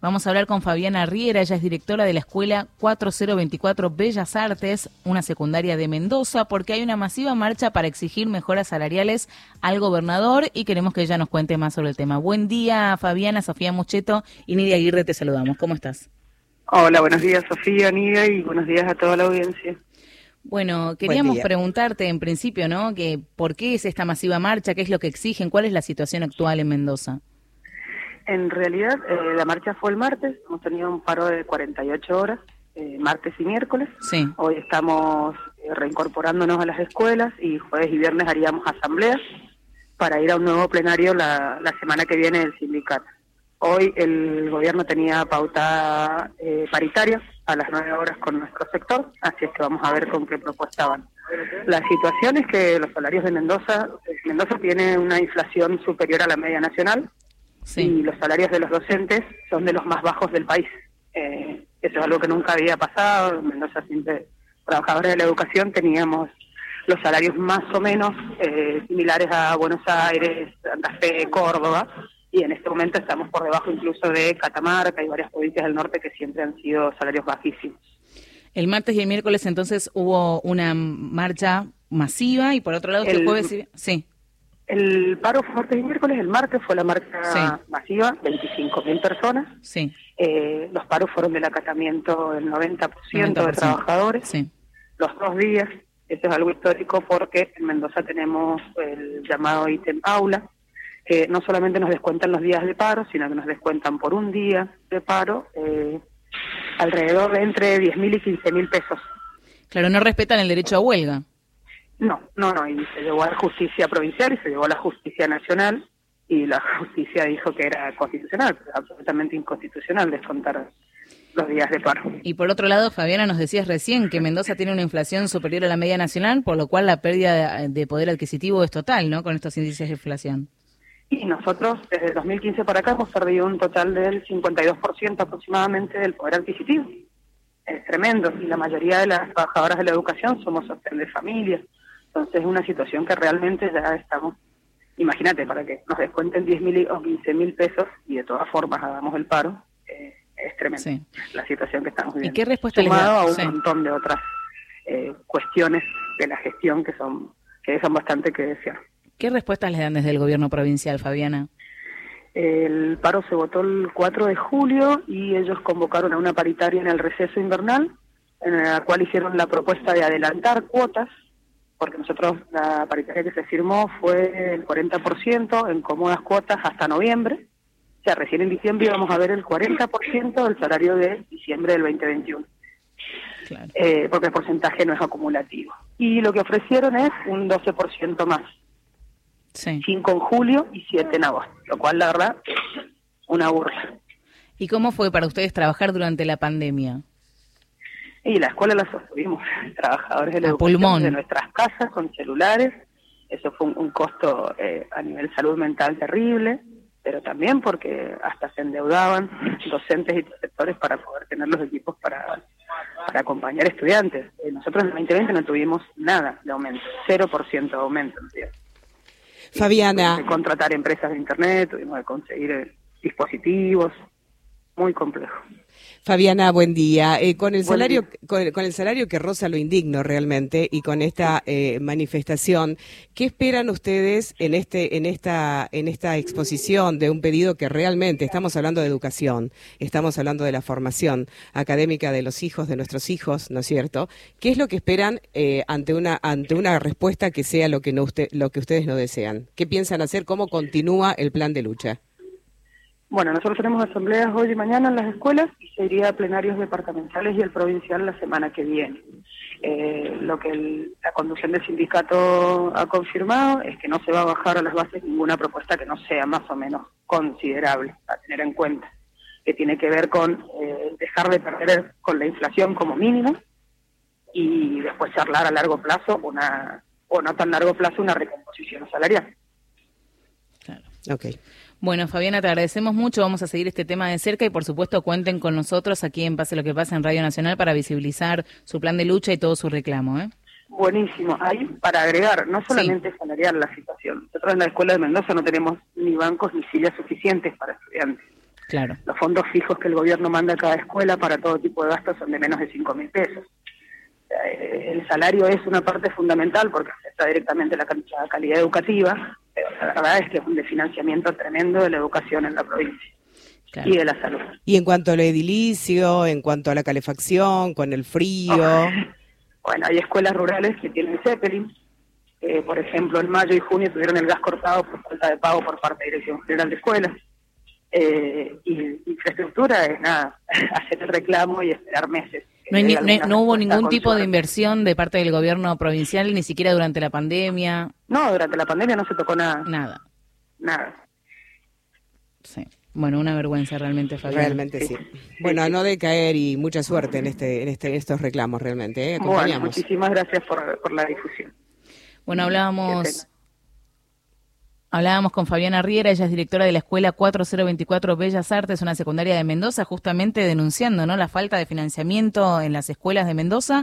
Vamos a hablar con Fabiana Riera, ella es directora de la Escuela 4024 Bellas Artes, una secundaria de Mendoza, porque hay una masiva marcha para exigir mejoras salariales al gobernador y queremos que ella nos cuente más sobre el tema. Buen día, Fabiana, Sofía Mucheto y Nidia Aguirre, te saludamos. ¿Cómo estás? Hola, buenos días, Sofía, Nidia, y buenos días a toda la audiencia. Bueno, queríamos preguntarte en principio, ¿no? Que ¿Por qué es esta masiva marcha? ¿Qué es lo que exigen? ¿Cuál es la situación actual en Mendoza? En realidad, eh, la marcha fue el martes, hemos tenido un paro de 48 horas, eh, martes y miércoles. Sí. Hoy estamos eh, reincorporándonos a las escuelas y jueves y viernes haríamos asambleas para ir a un nuevo plenario la, la semana que viene del sindicato. Hoy el gobierno tenía pauta paritaria a las 9 horas con nuestro sector, así es que vamos a ver con qué propuesta van. La situación es que los salarios de Mendoza, Mendoza tiene una inflación superior a la media nacional, y los salarios de los docentes son de los más bajos del país. Eh, eso es algo que nunca había pasado. En Mendoza siempre, trabajadores de la educación, teníamos los salarios más o menos eh, similares a Buenos Aires, Santa Fe, Córdoba, y en este momento estamos por debajo incluso de Catamarca y varias provincias del norte que siempre han sido salarios bajísimos. El martes y el miércoles entonces hubo una marcha masiva y por otro lado el, jueves sí. El paro fue martes y miércoles, el martes fue la marcha masiva, 25.000 personas. Sí. Eh, los paros fueron del acatamiento del 90%, de trabajadores. Sí. Los dos días, esto es algo histórico porque en Mendoza tenemos el llamado ítem aula, que no solamente nos descuentan los días de paro, sino que nos descuentan por un día de paro eh, alrededor de entre 10.000 y 15.000 pesos. Claro, no respetan el derecho a huelga. No, no, no, y se llevó a la justicia provincial y se llevó a la justicia nacional y la justicia dijo que era constitucional, pero absolutamente inconstitucional descontar los días de paro. Y por otro lado, Fabiana, nos decías recién que Mendoza tiene una inflación superior a la media nacional, por lo cual la pérdida de poder adquisitivo es total, ¿no?, con estos índices de inflación. Y nosotros, desde 2015 para acá, hemos perdido un total del 52% aproximadamente del poder adquisitivo. Es tremendo. Y la mayoría de las trabajadoras de la educación somos sostén de familias entonces es una situación que realmente ya estamos, imagínate, para que nos descuenten 10 mil o 15 mil pesos y de todas formas hagamos el paro, eh, es tremendo la situación que estamos viviendo. ¿Y qué respuesta Sumado a un montón de otras eh, cuestiones de la gestión que son que dejan bastante que desear. ¿Qué respuestas le dan desde el gobierno provincial, Fabiana? El paro se votó el 4 de julio y ellos convocaron a una paritaria en el receso invernal, en la cual hicieron la propuesta de adelantar cuotas porque nosotros la paritaria que se firmó fue el 40% en cómodas cuotas hasta noviembre. O sea, recién en diciembre íbamos a ver el 40% del salario de diciembre del 2021. Eh, porque el porcentaje no es acumulativo. Y lo que ofrecieron es un 12% más. Sí. 5 en julio y 7 en agosto, lo cual la verdad es una burla. ¿Y cómo fue para ustedes trabajar durante la pandemia? Y la escuela la sostuvimos, trabajadores de la de nuestras casas con celulares. Eso fue un, costo eh, a nivel salud mental terrible, pero también porque hasta se endeudaban docentes y sectores para poder tener los equipos para, para acompañar estudiantes. Eh, nosotros en el 2020 no tuvimos nada de aumento, 0% de aumento. Fabiana. Tuvimos que contratar empresas de Internet, tuvimos que conseguir eh, dispositivos, muy complejo. Fabiana, buen día. Eh, con el salario, con, el salario que roza lo indigno realmente y con esta eh, manifestación, ¿qué esperan ustedes en este, en esta, en esta exposición de un pedido que realmente estamos hablando de educación, estamos hablando de la formación académica de los hijos, de nuestros hijos, ¿no es cierto? ¿Qué es lo que esperan eh, ante una, ante una respuesta que sea lo que no usted, lo que ustedes no desean? ¿Qué piensan hacer? ¿Cómo continúa el plan de lucha? Bueno, nosotros tenemos asambleas hoy y mañana en las escuelas y se iría a plenarios departamentales y el provincial la semana que viene. Eh, lo que la conducción del sindicato ha confirmado es que no se va a bajar a las bases ninguna propuesta que no sea más o menos considerable a tener en cuenta, que tiene que ver con eh, dejar de perder con la inflación como mínimo y después charlar a largo plazo una o no tan largo plazo una recomposición salarial. Claro. Okay. Bueno, Fabiana, te agradecemos mucho. Vamos a seguir este tema de cerca y, por supuesto, cuenten con nosotros aquí en Pase lo que pasa en Radio Nacional para visibilizar su plan de lucha y todo su reclamo. ¿eh? Buenísimo. Ahí, para agregar, no solamente salarial la situación. Nosotros en la Escuela de Mendoza no tenemos ni bancos ni sillas suficientes para estudiantes. Claro. Los fondos fijos que el gobierno manda a cada escuela para todo tipo de gastos son de menos de 5 mil pesos. Eh, el salario es una parte fundamental porque afecta directamente la, calidad educativa, la verdad es que es un desfinanciamiento tremendo de la educación en la provincia. Y de la salud. Y en cuanto al edilicio, en cuanto a la calefacción, con el frío. Bueno, hay escuelas rurales que tienen Zeppelin. por ejemplo, en mayo y junio tuvieron el gas cortado por falta de pago por parte de la Dirección General de Escuelas. Eh, y infraestructura es nada, hacer el reclamo y esperar meses. No, hubo ningún tipo de inversión de parte del gobierno provincial, ni siquiera durante la pandemia. No, durante la pandemia no se tocó nada. Nada. Nada. Sí. Bueno, una vergüenza realmente, Fabián. Realmente sí. Bueno, a no decaer y mucha suerte en este, en este, estos reclamos realmente. ¿eh? Bueno, muchísimas gracias por, por la difusión. Bueno, hablábamos Hablábamos con Fabiana Riera, ella es directora de la Escuela 4024 Bellas Artes, una secundaria de Mendoza, justamente denunciando ¿no? la falta de financiamiento en las escuelas de Mendoza.